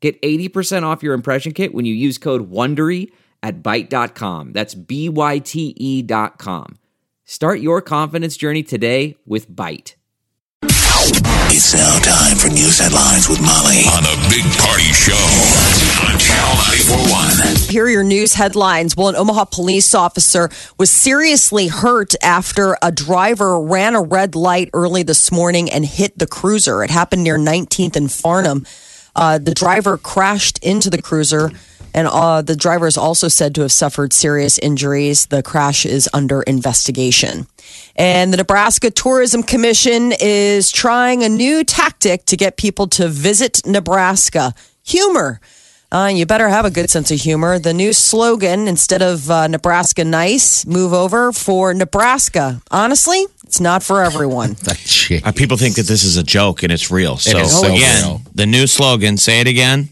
Get 80% off your impression kit when you use code WONDERY at Byte.com. That's B-Y-T-E dot com. Start your confidence journey today with Byte. It's now time for news headlines with Molly on a big party show on Channel 941. Here are your news headlines. Well, an Omaha police officer was seriously hurt after a driver ran a red light early this morning and hit the cruiser. It happened near 19th and Farnam. Uh, the driver crashed into the cruiser, and uh, the driver is also said to have suffered serious injuries. The crash is under investigation. And the Nebraska Tourism Commission is trying a new tactic to get people to visit Nebraska humor. Uh, you better have a good sense of humor. The new slogan, instead of uh, Nebraska nice, move over for Nebraska. Honestly, it's not for everyone. Uh, people think that this is a joke and it's real. So, is so again, real. the new slogan, say it again.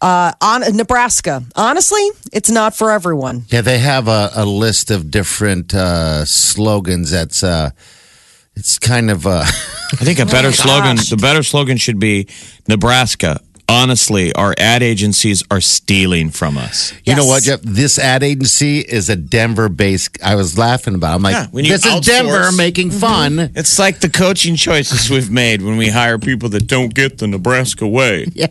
On Nebraska, honestly, it's not for everyone. Yeah, they have a, a list of different uh, slogans. That's uh, it's kind of uh, I think a better slogan, gosh. the better slogan should be Nebraska. Honestly, our ad agencies are stealing from us. you know what, Jeff? This ad agency is a Denver-based. I was laughing about. It. I'm like, Yeah, when you this is Denver making fun. It's like the coaching choices we've made when we hire people that don't get the Nebraska way. Yeah.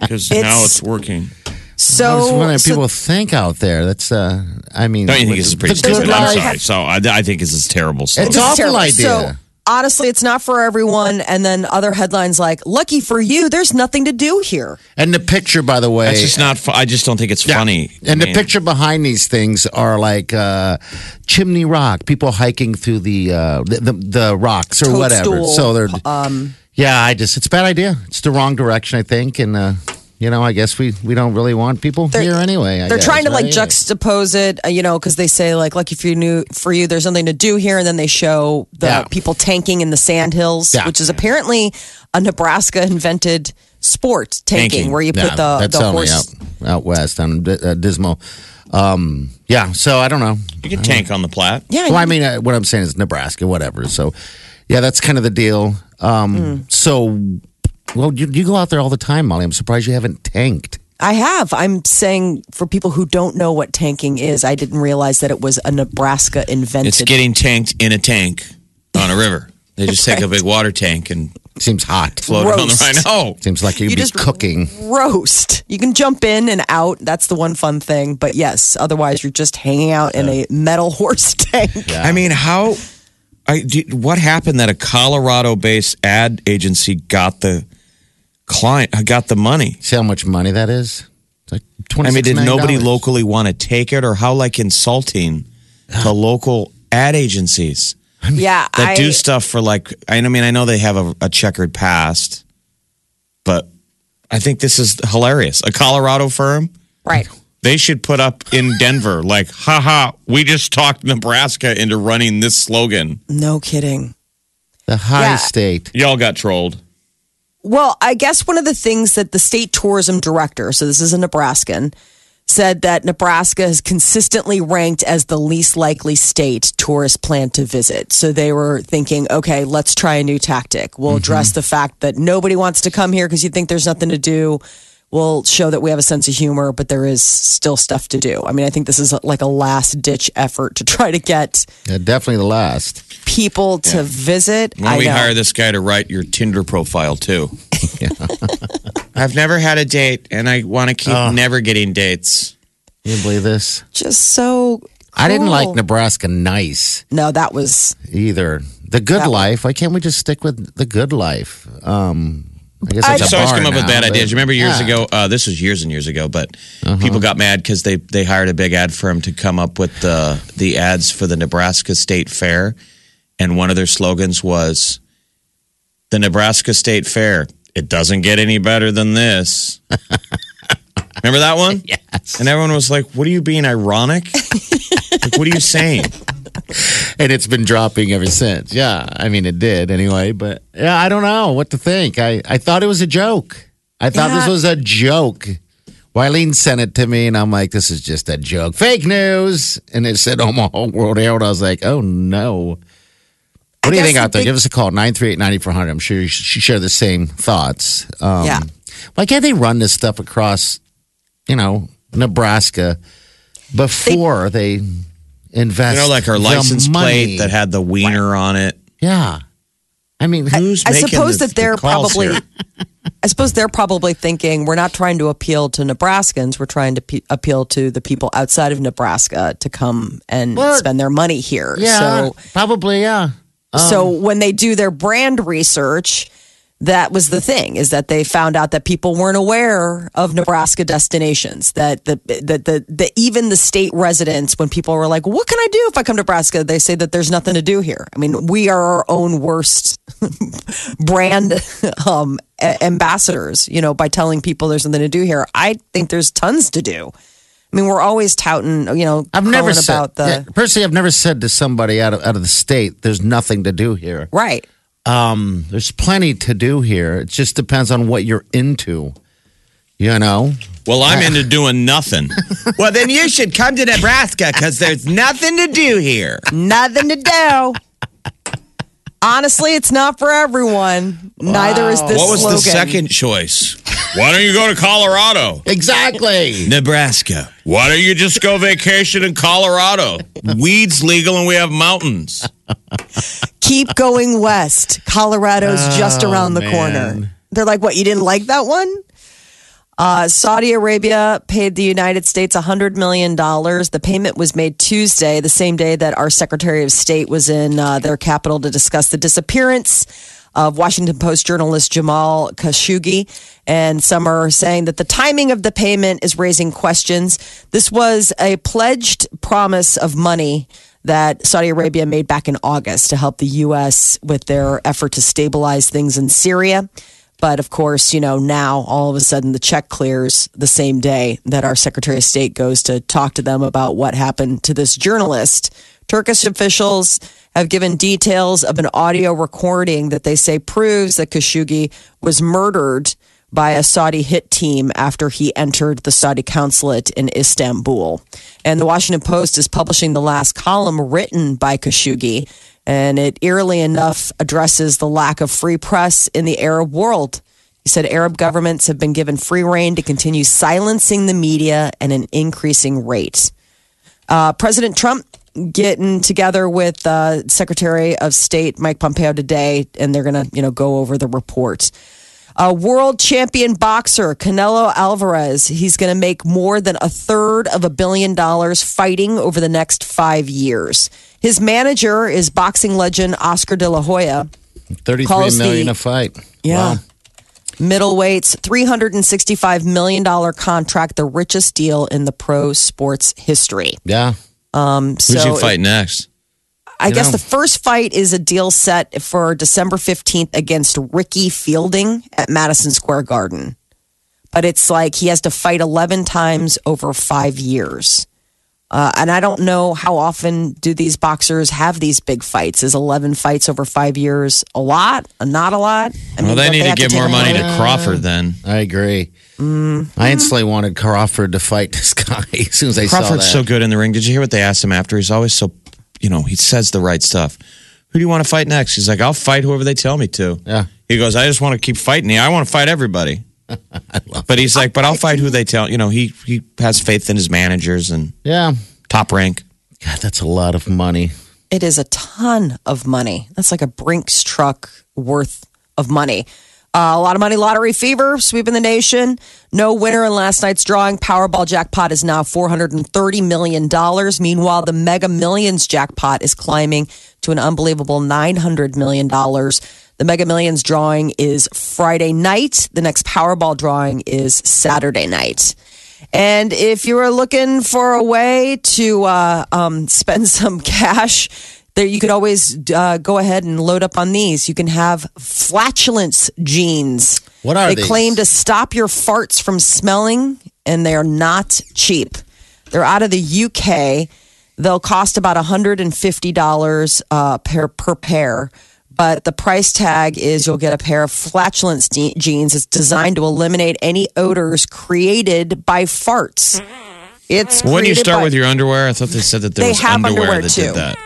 Because now It's- it's working. I was So, wondering if so people think out there. That's, uh, I mean, Don't you think this is pretty good stupid? I'm sorry. So I, I think this is terrible. It's slogan. awful terrible. idea. So, honestly, it's not for everyone. And then other headlines like, lucky for you, there's nothing to do here. and the picture, by the way, That's just not. Fu- I just don't think it's Yeah. funny. And I the picture behind these things are like uh, Chimney Rock, people hiking through the uh, the, the, the rocks or whatever. So they're, Um, yeah, I just it's a bad idea. It's the wrong direction, I think, and uh, you know, I guess we we don't really want people here anyway. I They're guess, trying to like juxtapose it, uh, you know, because they say like, lucky for you, knew for you, there's something to do here, and then they show the Yeah. people tanking in the sand hills, Yeah. which is apparently a Nebraska invented sport, tanking, Tanking. where you put Yeah, the that's the only horse. out out west on uh, Dismal. Um, yeah, so I don't know. you can tank on the Platte. Yeah, Well, I mean, uh, what I'm saying is Nebraska, whatever. So, yeah, that's kind of the deal. Um, Hmm. So, well, you, you go out there all the time, Molly. I'm surprised you haven't tanked. I have. I'm saying for people who don't know what tanking is, I didn't realize that it was a Nebraska invented. It's getting tanked in a tank on a river. They just take a big water tank and Seems hot. float it on the Roast. right. No, Seems like you'd You be just- cooking. roast. You can jump in and out. That's the one fun thing. But yes, otherwise you're just hanging out in a metal horse tank. I mean, how? I do, what happened that a Colorado-based ad agency got the client, I got the money? See how much money that is? It's like twenty. I mean, did nobody locally want to take it, or how like insulting to local ad agencies Yeah, that I, do stuff for like? I mean, I know they have a, a checkered past, but I think this is hilarious. A Colorado firm. right. They should put up in Denver, like, haha, we just talked Nebraska into running this slogan. No kidding. the high Yeah. state. Y'all got trolled. Well, I guess one of the things that the state tourism director, so this is a Nebraskan, said that Nebraska has consistently ranked as the least likely state tourists plan to visit. So they were thinking, okay, let's try a new tactic. We'll mm-hmm. address the fact that nobody wants to come here because you think there's nothing to do. We'll show that we have a sense of humor, but there is still stuff to do. I mean, I think this is like a last ditch effort to try to get Yeah, definitely the last. people to visit. When I we know. hire this guy to write your Tinder profile too. I've never had a date, and I want to keep never getting dates. You believe this? just so. I didn't like Nebraska nice No, that was either. The good That- life. Why can't we just stick with the good life? Um, I guess I- it's a Just always bar come up with bad but- ideas. You remember years Yeah. ago? Uh, this was years and years ago, but Uh-huh. people got mad because they they hired a big ad firm to come up with the the ads for the Nebraska State Fair, and one of their slogans was, "The Nebraska State Fair. It doesn't get any better than this." Remember that one? Yes. And everyone was like, "What are you being ironic? like, what are you saying?" and it's been dropping ever since. Yeah, I mean it did anyway, but yeah, I don't know what to think. I I thought it was a joke. I thought this was a joke. Wileen sent it to me, and I'm like, "This is just a joke, fake news." And it said Omaha World Herald. I was like, "Oh no." What do you think out there? big- Give us a call, 938-9400. I'm sure you share the same thoughts. Um, Yeah. Why can't they run this stuff across, you know, Nebraska before they, invest You know, like our license plate that had the wiener on it. Yeah. I mean, Who's I making suppose the- that they're the probably. here? I suppose they're probably thinking we're not trying to appeal to Nebraskans. We're trying to pe- appeal to the people outside of Nebraska to come and Well, spend their money here. yeah, So, probably, yeah. so um, when they do their brand research, that was the thing is that they found out that people weren't aware of Nebraska destinations. That the that the, the even the state residents, when people were like, "What can I do if I come to Nebraska?" They say that there's nothing to do here. I mean, we are our own worst brand um, ambassadors. You know, by telling people there's something to do here. I think there's tons to do. I mean, we're always touting, you know, I've never said, about the yeah, personally, I've never said to somebody out of, out of the state, there's nothing to do here. right. Um, there's plenty to do here. It just depends on what you're into, you know? Well, I'm into doing nothing. well, then you should come to Nebraska because there's nothing to do here. Nothing to do. Honestly, it's not for everyone. Neither is this What was slogan. the second choice? Why don't you go to Colorado? Exactly. Nebraska. Why don't you just go vacation in Colorado? Weed's legal and we have mountains. Keep going west. Colorado's just around the man. corner. They're like, what? You didn't like that one? Uh, Saudi Arabia paid the United States $100 million. The payment was made Tuesday, the same day that our Secretary of State was in uh, their capital to discuss the disappearance of Washington Post journalist Jamal Khashoggi. And some are saying that the timing of the payment is raising questions. This was a pledged promise of money that Saudi Arabia made back in August to help the U.S. with their effort to stabilize things in Syria. But of course, you know, now all of a sudden the check clears the same day that our Secretary of State goes to talk to them about what happened to this journalist. Turkish officials have given details of an audio recording that they say proves that Khashoggi was murdered by a Saudi hit team after he entered the Saudi consulate in Istanbul. And the Washington Post is publishing the last column written by Khashoggi and it eerily enough addresses the lack of free press in the Arab world. He said Arab governments have been given free reign to continue silencing the media at an increasing rate. Uh, President Trump getting together with uh, Secretary of State Mike Pompeo today, and they're going to, you know, go over the report. A world champion boxer, Canelo Alvarez, he's going to make more than a third of a billion dollars fighting over the next five years. His manager is boxing legend Oscar De La Hoya. Thirty-three million the- a fight. Yeah. Wow. Middleweights, $365 million contract, the richest deal in the pro sports history. Yeah. Um, Who's so you fight next? I guess know. the first fight is a deal set for December 15th against Rocky Fielding at Madison Square Garden. But it's like he has to fight 11 times over five years. Uh, and I don't know how often do these boxers have these big fights. Is 11 fights over five years a lot? Not a lot? I Well, they don't need to give take more money to Crawford then. I agree. Mm-hmm. I instantly wanted Crawford to fight this guy as soon as I Crawford's saw so good in the ring. Did you hear what they asked him after? He's always so, you know, he says the right stuff. Who do you want to fight next? He's like, I'll fight whoever they tell me to. Yeah. He goes, I just want to keep fighting. Yeah, I want to fight everybody. but he's like, but I'll fight who they tell. You know, he he has faith in his managers and Yeah. top rank. God, that's a lot of money. It is a ton of money. That's like a Brinks truck worth of money. Uh, a lot of money, lottery fever sweeping the nation. No winner in last night's drawing. Powerball jackpot is now $430 million. Meanwhile, the Mega Millions jackpot is climbing to an unbelievable $900 million. The Mega Millions drawing is Friday night. The next Powerball drawing is Saturday night. And if you are looking for a way to uh, um, spend some cash, there you could always uh, go ahead and load up on these. You can have flatulence jeans. What are they these? claim to stop your farts from smelling and they're not cheap. They're out of the UK. They'll cost about $150 uh, per, per pair. But the price tag is you'll get a pair of flatulence de- jeans. It's designed to eliminate any odors created by farts. It's When you start by- with your underwear, I thought they said that there They was have underwear, underwear, that too. did that.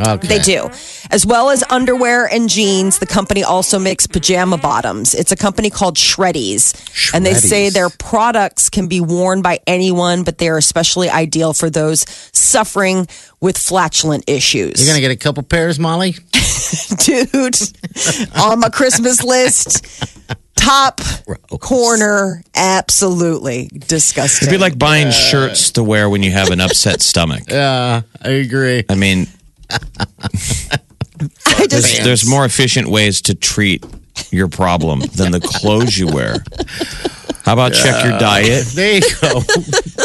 Okay. They do. As well as underwear and jeans, the company also makes pajama bottoms. It's a company called Shreddies. And they say their products can be worn by anyone, but they're especially ideal for those suffering with flatulent issues. You're gonna get a couple pairs, Molly. Dude, on my Christmas list, top corner, absolutely disgusting. It'd be like buying shirts to wear when you have an upset stomach. Yeah, I agree. I mean, I just, there's, there's more efficient ways to treat your problem than the clothes you wear. How about check your diet? There you go.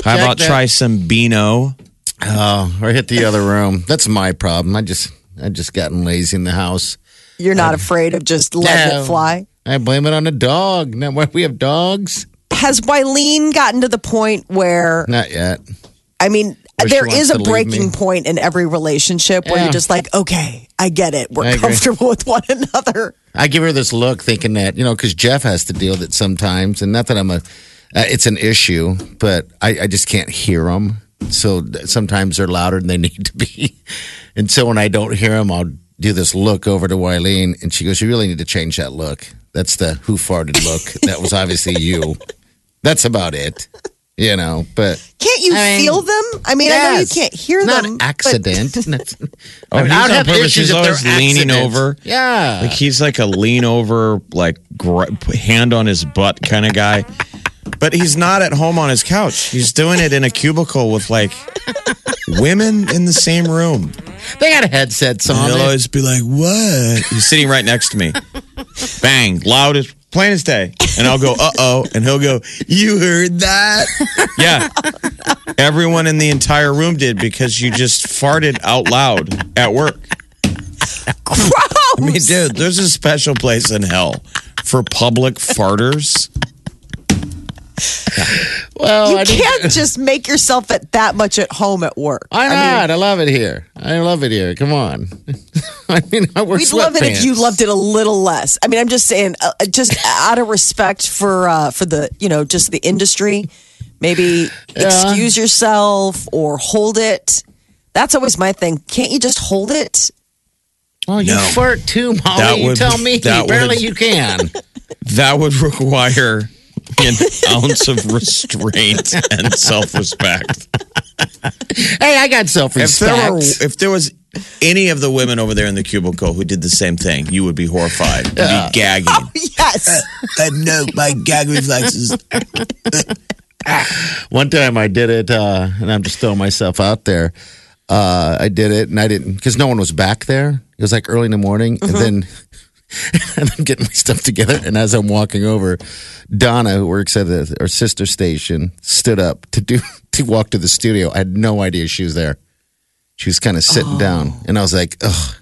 How about that. try some Beano? oh, or hit the other room. That's my problem. I just, I just gotten lazy in the house. you're not afraid of just letting No. it fly. I blame it on the dog. Now why we have dogs. Has Wileen gotten to the point where Not yet. I mean, Where she there wants is a breaking point in every relationship where Yeah. you're just like, okay, I get it. We're I agree. comfortable with one another. I give her this look, thinking that you know, because Jeff has to deal with it sometimes, and not that I'm a, uh, it's an issue, but I, I just can't hear them. So sometimes they're louder than they need to be, and so when I don't hear them, I'll do this look over to Wileen, and she goes, "You really need to change that look. That's the who farted look. that was obviously you. That's about it." You know, but Can't you I mean, feel them? I mean, I know you can't hear not them. but- accident. Oh, I mean, he's I'd on purpose. issues He's always leaning accidents. over. Yeah, Like he's like a lean over, like gr- hand on his butt kind of guy. But he's not at home on his couch. He's doing it in a cubicle with like women in the same room. they got headsets And on. he'll always be like, "What?" He's sitting right next to me. Bang, loud as plain as day. And I'll go, "Uh oh," and he'll go, "You heard that?" Yeah. Everyone in the entire room did because you just farted out loud at work. Gross. I mean, dude, there's a special place in hell for public farters. Well, you I can't just make yourself at that much at home at work. Why I mean, not? I, love it here. I love it here. Come on. I mean, I wear We'd love it if you loved it a little less. I mean, I'm just saying, uh, just out of respect for uh, for the you know just the industry, maybe excuse yourself or hold it. That's always my thing. Can't you just hold it? Well, you No. flirt too, Molly. That you would- tell me. that Apparently, would- you can. That would require an ounce of restraint and self respect. hey, I got self-respect. there were, if there was any of the women over there in the cubicle who did the same thing, you would be horrified. You'd be gagging. Yes. Uh, no, my gag reflexes. One time I did it, uh, and I'm just throwing myself out there. Uh, I did it, and I didn't because no one was back there. It was like early in the morning, and then and I'm getting my stuff together. And as I'm walking over, Donna, who works at the, our sister station, stood up to do to walk to the studio. I had no idea she was there. She was kind of sitting oh. down, and I was like, "Ugh,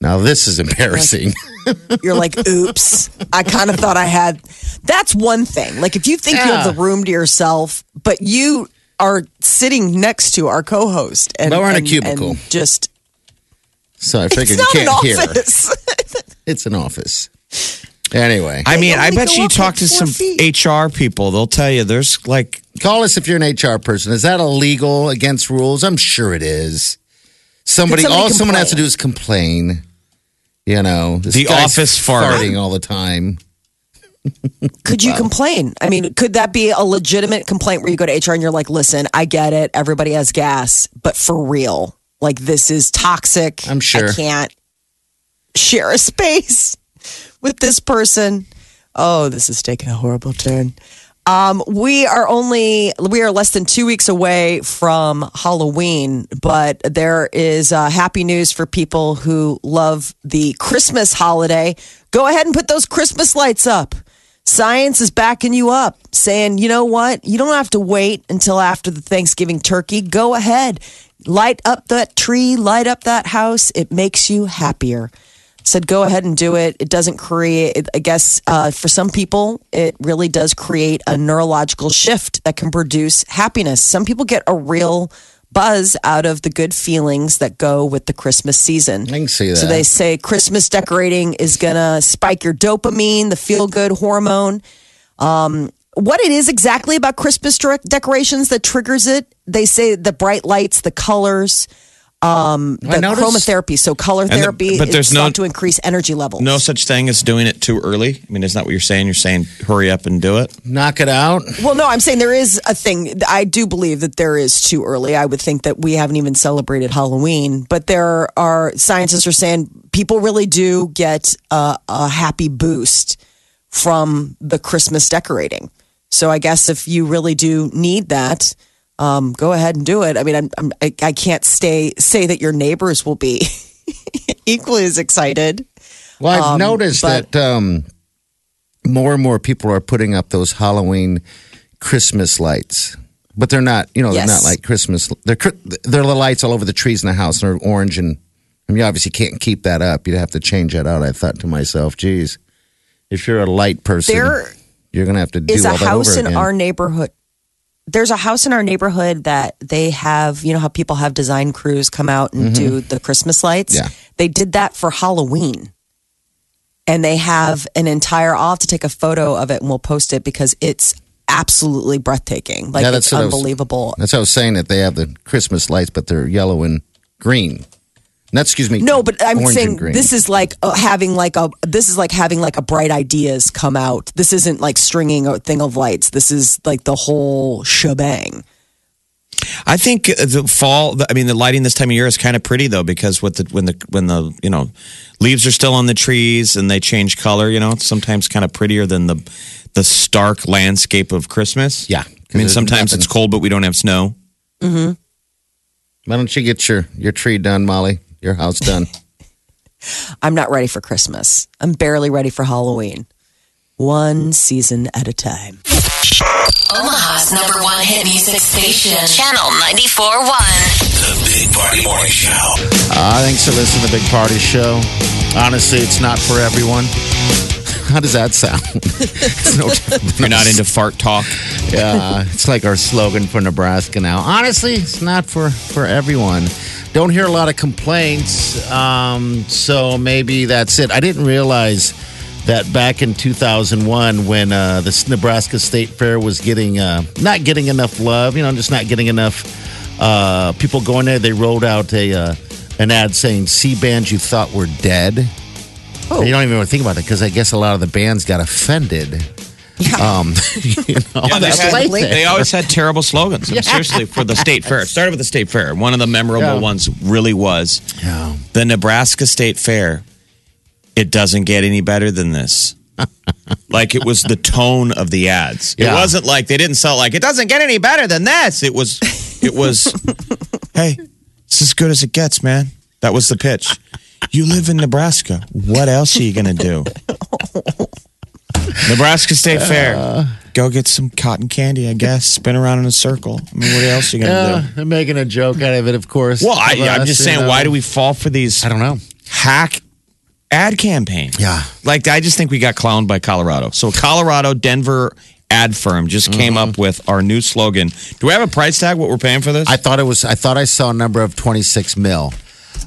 now this is embarrassing." You're like, oops. I kind of thought I had. That's one thing. Like, if you think you have the room to yourself, but you are sitting next to our co-host, and But we're in a cubicle. just so I figured you can't hear. Office. It's an office. Anyway, I mean, I bet you talk to some feet. HR people. They'll tell you there's like Call us if you're an HR person. Is that illegal against rules? I'm sure it is. Somebody, somebody all someone has to do is complain. You know, this The guy's office fart. farting all the time. Could you complain? I mean, could that be a legitimate complaint where you go to HR and you're like, listen, I get it. Everybody has gas, but for real, like this is toxic. I'm sure. I can't share a space with this person. Oh, this is taking a horrible turn. Um, we are only we are less than two weeks away from Halloween, but there is uh, happy news for people who love the Christmas holiday. Go ahead and put those Christmas lights up. Science is backing you up, saying, you know what? You don't have to wait until after the Thanksgiving turkey. Go ahead, light up that tree, light up that house. It makes you happier. Said go ahead and do it. It doesn't create, I guess, uh, for some people, it really does create a neurological shift that can produce happiness. Some people get a real buzz out of the good feelings that go with the Christmas season. I can see that. So they say Christmas decorating is going to spike your dopamine, the feel good hormone. Um, what it is exactly about Christmas decorations that triggers it, they say the bright lights, the colors, um, the noticed- chromotherapy. So color the- therapy but is there's no- thought to increase energy levels. No such thing as doing it too early. I mean, isn't that what you're saying? You're saying hurry up and do it. Knock it out. Well, no, I'm saying there is a thing. I do believe that there is too early. I would think that we haven't even celebrated Halloween, but there are scientists are saying people really do get a, a happy boost from the Christmas decorating. So I guess if you really do need that, um, go ahead and do it. I mean, I'm, I'm, I, I can't stay say that your neighbors will be equally as excited. Well, I've Um, noticed but- that um, more and more people are putting up those Halloween Christmas lights, but they're not. You know, they're not like Christmas. They're they're the lights all over the trees in the house. and They're orange and. I mean, you obviously can't keep that up. You'd have to change that out. I thought to myself, geez, if you're a light person, There you're going to have to do is a that house in our neighborhood. There's a house in our neighborhood that they have, you know, how people have design crews come out and do mm-hmm. the Christmas lights. Yeah. They did that for Halloween. And they have an entire, I'll have to take a photo of it and we'll post it because it's absolutely breathtaking. Like Yeah, it's that's what I was- unbelievable. That's how I was saying that they have the Christmas lights, but they're yellow and green. No, excuse me. No, but I'm saying this is like uh, having like a this is like having like a bright ideas come out. This isn't like stringing a thing of lights. This is like the whole shebang. I think uh, the fall. I mean, the lighting this time of year is kind of pretty though, because with the when the when the you know leaves are still on the trees and they change color. You know, it's sometimes kind of prettier than the the stark landscape of Christmas. Yeah, I mean, there's sometimes nothing- it's cold, but we don't have snow. Why don't you get your, your tree done, Molly? Your house done. I'm not ready for Christmas. I'm barely ready for Halloween. One season at a time. Omaha's number one hit music station. Channel 94.1. The Big Party Morning Show. Uh, thanks for listening to the Big Party Show. Honestly, it's not for everyone. How does that sound? It's no, You're not into fart talk. Yeah, it's like our slogan for Nebraska now. Honestly, it's not for for everyone. Don't hear a lot of complaints, um, so maybe that's it. I didn't realize that back in 2001, when uh, the Nebraska State Fair was getting uh, not getting enough love, you know, just not getting enough uh, people going there, they rolled out a uh, an ad saying "See bands you thought were dead." Oh. You don't even want to think about it because I guess a lot of the bands got offended. Um, you know, Yeah, they, that's had- they always had terrible slogans. I mean, Seriously, for the state fair. It started with the state fair. One of the memorable Yeah. ones really was Yeah. the Nebraska State Fair. It doesn't get any better than this. like it was the tone of the ads. It wasn't like they didn't sell it like it doesn't get any better than this. It was it was hey, it's as good as it gets, man. That was the pitch. You live in Nebraska. What else are you gonna do? Nebraska State Fair. Go get some cotton candy, I guess. Spin around in a circle. I mean, what else are you gonna Yeah, do? they're making a joke out of it, of course. Well, I, Of I'm just saying, know. why do we fall for these I don't know. hack ad campaign. Yeah. Like, I just think we got clowned by Colorado. So, Colorado, Denver ad firm just came Mm-hmm. up with our new slogan. Do we have a price tag? What we're paying for this? I thought it was. I thought I saw a number of 26 mil.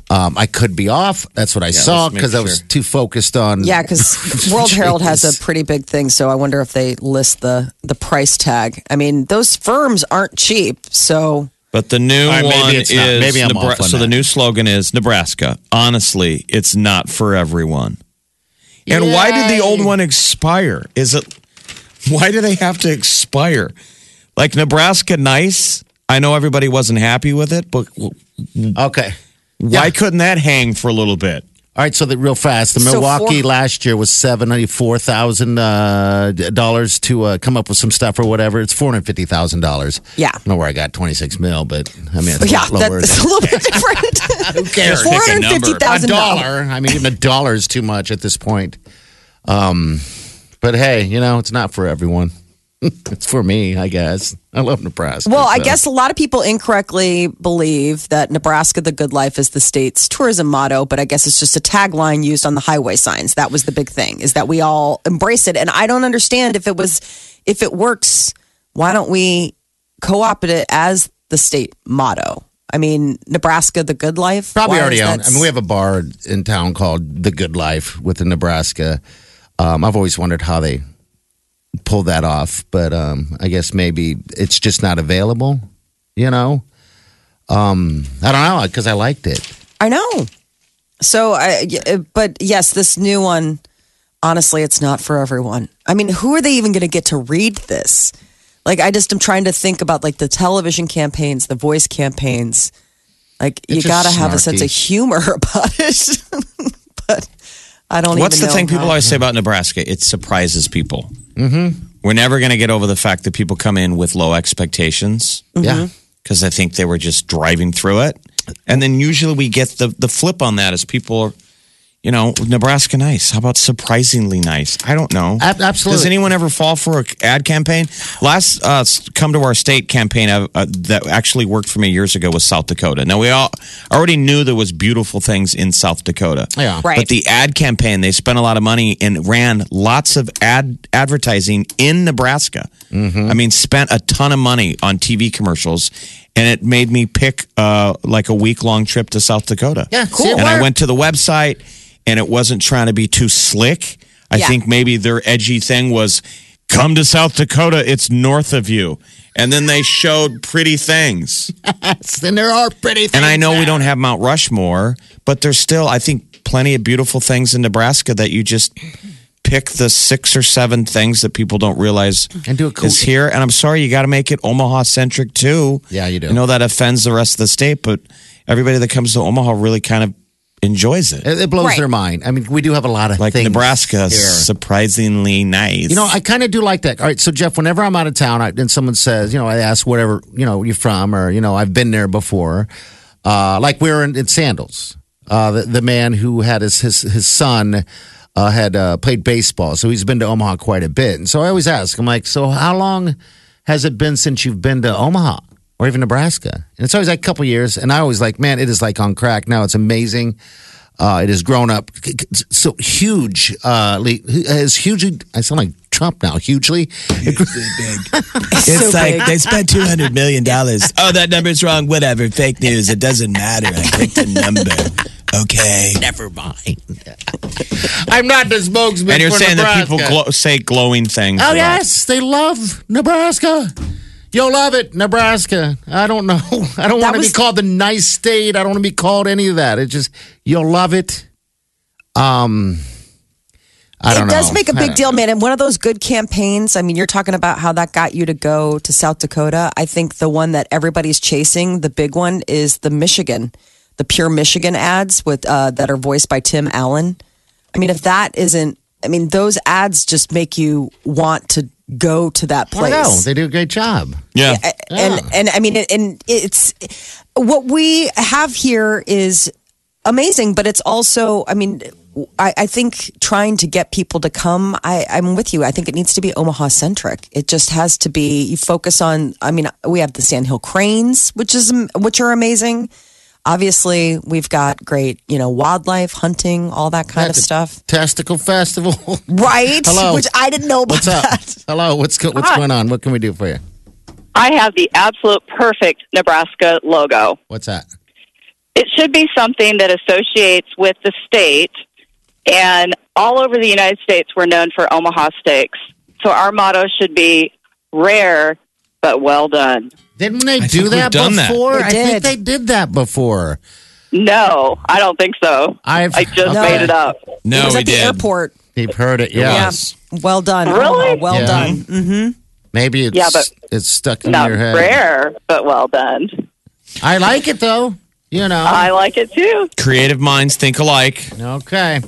Um, I could be off. That's what I saw let's make because I was too focused on. Yeah, because World Herald has a pretty big thing, so I wonder if they list the the price tag. I mean, those firms aren't cheap, so but the new All right, maybe one it's is not. Maybe I'm Nebra- off on so the new slogan is Nebraska. Honestly, it's not for everyone. And why did the old one expire? Is it why do they have to expire? Like Nebraska nice. I know everybody wasn't happy with it, but Okay. Why couldn't that hang for a little bit? All right. So that real fast, the So Milwaukee for- last year was seventy four thousand uh, dollars to uh, come up with some stuff or whatever. It's four hundred fifty thousand dollars. Yeah. I don't know where I got twenty six mil, but I mean, it's yeah, a lot lower. that's a little bit different. Who cares? Four Pick a hundred number. fifty a thousand dollars. dollar. I mean, even a dollar is too much at this point. Um, but hey, you know, it's not for everyone. it's for me, I guess. I love Nebraska. Well, I guess a lot of people incorrectly believe that Nebraska, the good life, is the state's tourism motto, but I guess it's just a tagline used on the highway signs. That was the big thing, is that we all embrace it. And I don't understand if it was, if it works, why don't we co opt it as the state motto? I mean, Nebraska, the good life. Probably already own. I mean, we have a bar in town called The Good Life with the Nebraska. Um, I've always wondered how they pull that off, but um, I guess maybe it's just not available. You know, um, I don't know because I liked it. I know. So, I, but yes, this new one, honestly, it's not for everyone. I mean, who are they even going to get to read this? Like, I just am trying to think about like the television campaigns, the voice campaigns. Like, you It's just got to have a sense of humor about it. but I don't even know. What's the know thing people always say about Nebraska? It surprises people. Mm-hmm. We're never going to get over the fact that people come in with low expectations Yeah. because I think they were just driving through it. And then usually we get the, the flip on that is people are, you know, Nebraska nice. How about surprisingly nice? I don't know. Ab- absolutely. Does anyone ever fall for an ad campaign? Last uh, come to our state campaign uh, uh, that actually worked for me years ago was South Dakota. Now we all already knew there was beautiful things in South Dakota. Yeah. Right. But the ad campaign, they spent a lot of money and ran lots of ad advertising in Nebraska. I mean, spent a ton of money on TV commercials, and it made me pick uh, like a week long trip to South Dakota. Yeah, cool. And I went to the website, and it wasn't trying to be too slick. I Yeah. think maybe their edgy thing was come to South Dakota, it's north of you. And then they showed pretty things. Then there are pretty. Things And I know we don't have Mount Rushmore, but there's still, I think, plenty of beautiful things in Nebraska that you just pick the six or seven things that people don't realize And do a cool- is here. And I'm sorry, you got to make it Omaha centric too. Yeah, you do. I know that offends the rest of the state, but everybody that comes to Omaha really kind of enjoys it. It, it blows Right. their mind. I mean, we do have a lot of Like things Nebraska, here. surprisingly nice. You know, I kind of do like that. All right, so Jeff, whenever I'm out of town I, and someone says, you know, I ask whatever, you know, you're from, or you know, I've been there before. Uh, like we were in, in Sandals. Uh, the, the man who had his his his son uh, had uh, played baseball, so he's been to Omaha quite a bit. And so I always ask, I'm like, so how long has it been since you've been to Omaha or even Nebraska? And it's always like a couple years. And I always like, man, it is like on crack now. It's amazing. Uh, it has grown up c- c- so huge. Uh, le- has hugely. I sound like Trump now. Hugely. It's like they spent two hundred million dollars. Oh, that number's wrong. Whatever, fake news. It doesn't matter. I picked a number. Okay. Never mind. I'm not the spokesman. and you're for saying that people Nebraska. glow, say glowing things. Oh yes, they love Nebraska. You'll love it, Nebraska. I don't know. I don't want to was- be called the nice state. I don't want to be called any of that. It just you'll love it. Um, I don't know. it know. does make a big deal, man. And one of those good campaigns. I mean, you're talking about how that got you to go to South Dakota. I think the one that everybody's chasing, the big one, is the Michigan, the pure Michigan ads with uh, that are voiced by Tim Allen. I mean, if that isn't, I mean, those ads just make you want to go to that I place. know they do a great job. Yeah. And and I mean, and it's what we have here is amazing, but it's also, I mean. I, I think trying to get people to come, I, I'm with you. I think it needs to be Omaha centric. It just has to be. You focus on. I mean, we have the Sandhill Cranes, which is which are amazing. Obviously, we've got great, you know, wildlife hunting, all that kind of a stuff. Testicle Festival. Right? Hello. Which I didn't know about What's up? that. Hello. What's go- what's going on? What can we do for you? I have the absolute perfect Nebraska logo. What's that? It should be something that associates with the state, and all over the United States, we're known for Omaha steaks. So our motto should be rare but well done. Didn't they I do think that we've done that. before? They I think they did that before. No, I don't think so. I've I just okay. made it up. No, it was we at the did. airport. You've heard it, Yeah. yes. Well done. Really? Omaha, well Yeah. done. Mm-hmm. Maybe it's Yeah, but it's stuck in your head. rare but well done. I like it though. You know. I like it too. Creative minds think alike. okay.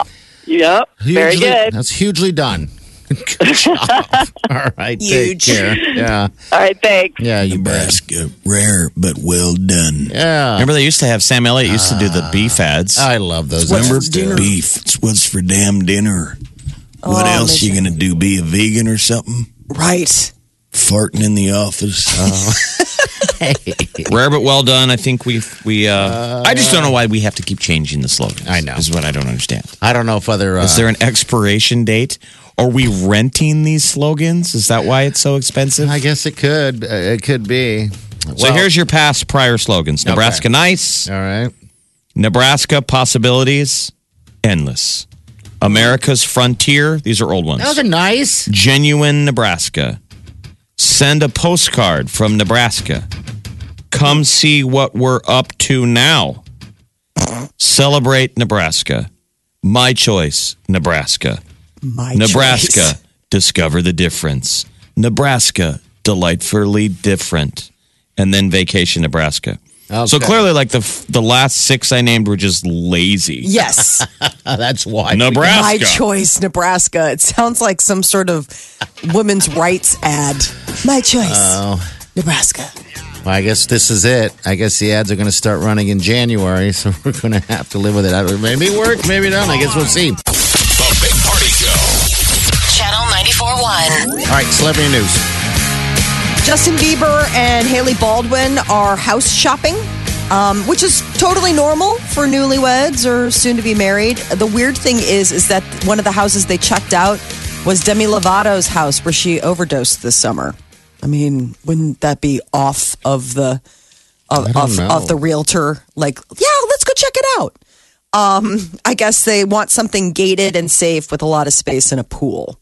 Yep, very Hugely- good. That's hugely done. Good job. All right. Huge. Take care. Yeah. All right, thanks. Yeah. You bet. Nebraska, rare but well done. Yeah. Remember they used to have Sam Elliott used to do the beef ah, ads. I love those. Remember beef? It's what's for damn dinner. Oh, what Oh, else you gonna do? Be a vegan or something? Right. farting in the office. Oh. Rare but well done. I think we we. Uh, I just don't know why we have to keep changing the slogan. I know. is what I don't understand. I don't know if other. Uh, Is there an expiration date? Are we renting these slogans? Is that why it's so expensive? I guess it could. Uh, it could be. so here's your past prior slogans: Nebraska nice, All right. Nebraska possibilities endless, America's frontier. These are old ones. Those are nice. Genuine Nebraska. Send a postcard from Nebraska. Come see what we're up to now. Celebrate Nebraska. My choice, Nebraska. My Nebraska, choice. discover the difference. Nebraska, delightfully different. And then vacation Nebraska. So clearly, like the the last six I named were just lazy. Yes. That's why. Nebraska. My choice, Nebraska. It sounds like some sort of women's rights ad. My choice, Oh. Nebraska. Well, I guess this is it. I guess the ads are going to start running in January, so we're going to have to live with it. Maybe it works, maybe it don't. I guess we'll see. The Big Party Show. Channel 94.1. All right, celebrity news. Justin Bieber and Hailey Baldwin are house shopping, um, which is totally normal for newlyweds or soon to be married. The weird thing is, is that one of the houses they checked out was Demi Lovato's house where she overdosed this summer. I mean, wouldn't that be off of the of I don't of, of the realtor? Like, yeah, let's go check it out. Um, I guess they want something gated and safe with a lot of space and a pool.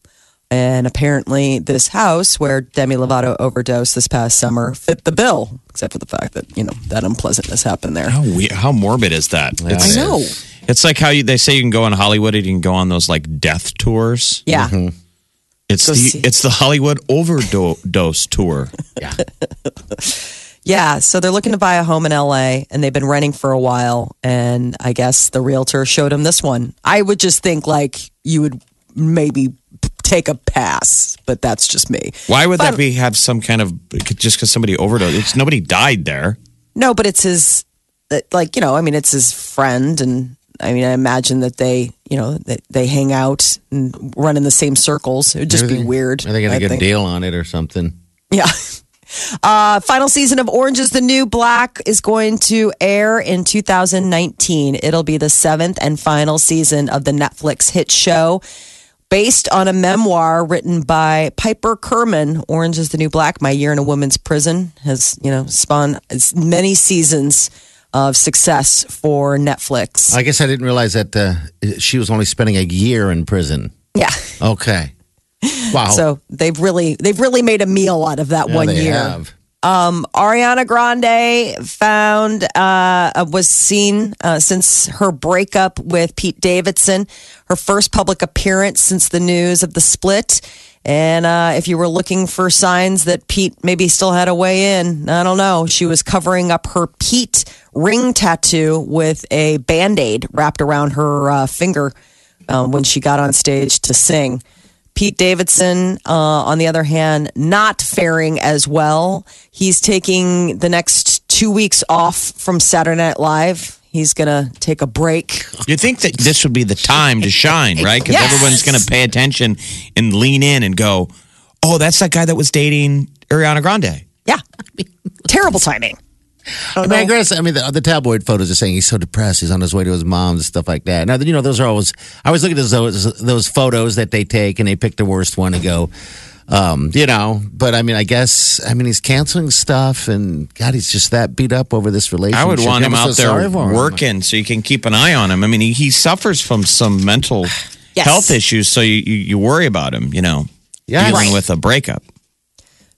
And apparently, this house where Demi Lovato overdosed this past summer fit the bill, except for the fact that you know that unpleasantness happened there. How we, how morbid is that? I It's, know. it's like how you, they say you can go in Hollywood and you can go on those like death tours. Yeah. Mm-hmm. It's Go the see. it's the Hollywood overdose tour. Yeah. Yeah, so they're looking to buy a home in LA and they've been renting for a while. And I guess the realtor showed them this one. I would just think like you would maybe p- take a pass, but that's just me. Why would But- that be? Have some kind of just because somebody overdosed? It's nobody died there. No, but it's his, uh, like, you know, I mean, it's his friend. And I mean, I imagine that they, you know, that they hang out and run in the same circles. It would just be weird. I think get a good think. deal on it or something. Yeah. Uh, final season of Orange is the New Black is going to air in 2019. It'll be the seventh and final season of the Netflix hit show. Based on a memoir written by Piper Kerman, Orange is the New Black, My Year in a Woman's Prison, has, you know, spawned many seasons of success for Netflix. I guess I didn't realize that uh, she was only spending a year in prison. yeah. Okay. Wow. So they've really they've really made a meal out of that Yeah, one they year. have. Ariana Grande found uh, was seen uh, since her breakup with Pete Davidson, her first public appearance since the news of the split. And uh, if you were looking for signs that Pete maybe still had a way in, I don't know. She was covering up her Pete ring tattoo with a band aid wrapped around her uh, finger uh, when she got on stage to sing. Pete Davidson, uh, on the other hand, not faring as well. He's taking the next two weeks off from Saturday Night Live. He's going to take a break. You think that this would be the time to shine, right? Because Yes. everyone's going to pay attention and lean in and go, "Oh, that's that guy that was dating Ariana Grande." Yeah. Terrible timing. Oh, I mean, I guess, I mean, the, the tabloid photos are saying he's so depressed. He's on his way to his mom's and stuff like that. Now, you know, those are always, I always look at those, those, those photos that they take and they pick the worst one and go, um, you know, but I mean, I guess, I mean, he's canceling stuff and God, he's just that beat up over this relationship. I would want him I'm so out there sorry him. working so you can keep an eye on him. I mean, he, he suffers from some mental Yes. health issues, so you, you, you worry about him, you know, Yeah, dealing right. with a breakup.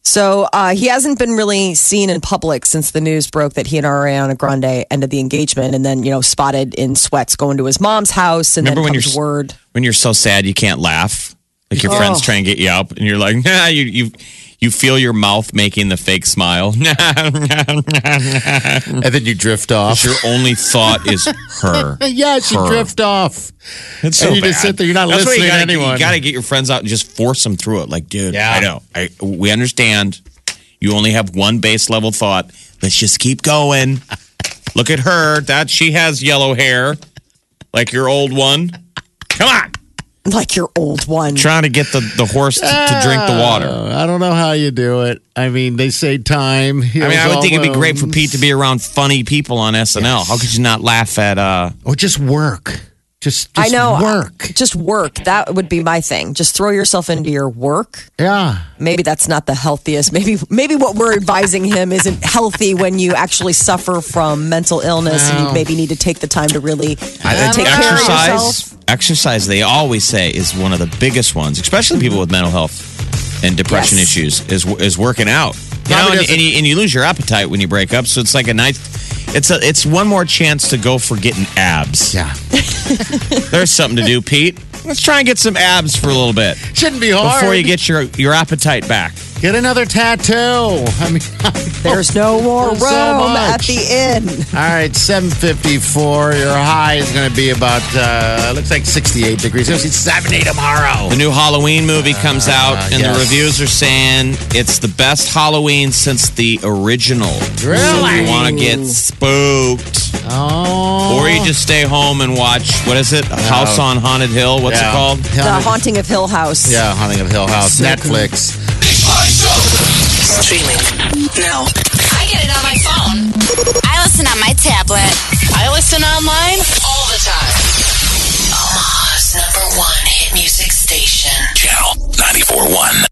So uh, he hasn't been really seen in public since the news broke that he and Ariana Grande ended the engagement and then, you know, spotted in sweats going to his mom's house. And Remember then when you're- word. When you're so sad you can't laugh, like your Oh. friends try and get you up, and you're like, nah, you you you feel your mouth making the fake smile. And then you drift off. your only thought is her. Yes, you Her. drift off. It's so And you just sit there, you're not That's listening you to gotta, anyone. You got to get your friends out and just force them through it. Like, dude, Yeah. I know. I, we understand. You only have one base level thought. Let's just keep going. Look at her. That she has yellow hair, like your old one. Come on. Like your old one. Trying to get the, the horse to, to drink the water. Uh, I don't know how you do it. I mean, they say time. I mean, I would think it'd be great for Pete to be around funny people on SNL. How could you not laugh at? uh or just work. Just, I know. work. Just work. That would be my thing. Just throw yourself into your work. Yeah. Maybe that's not the healthiest. Maybe maybe what we're advising him isn't healthy when you actually suffer from mental illness and you maybe need to take the time to really I take care of exercise, yourself. exercise, they always say is one of the biggest ones, especially people with mental health and depression Yes. issues. Is is working out. You Probably know, and, and you, and you lose your appetite when you break up. So it's like a nice. It's a it's one more chance to go for getting abs. Yeah. There's something to do, Pete. Let's try and get some abs for a little bit Shouldn't be hard. before you get your your appetite back. Get another tattoo. I mean, There's no more room So at much. the inn. all right, 754. Your high is going to be about, uh, looks like 68 degrees. It's 70 tomorrow. The new Halloween movie comes out, and yes. the reviews are saying it's the best Halloween since the original. So Really? you want to get spooked. Oh. Or you just stay home and watch, what is it? House on Haunted Hill? What's Yeah. it called? The Haunting of Hill House. Yeah, Haunting of Hill House. Netflix. Streaming now. I get it on my phone. I listen on my tablet. I listen online all the time. Omaha's number one hit music station. Channel 941.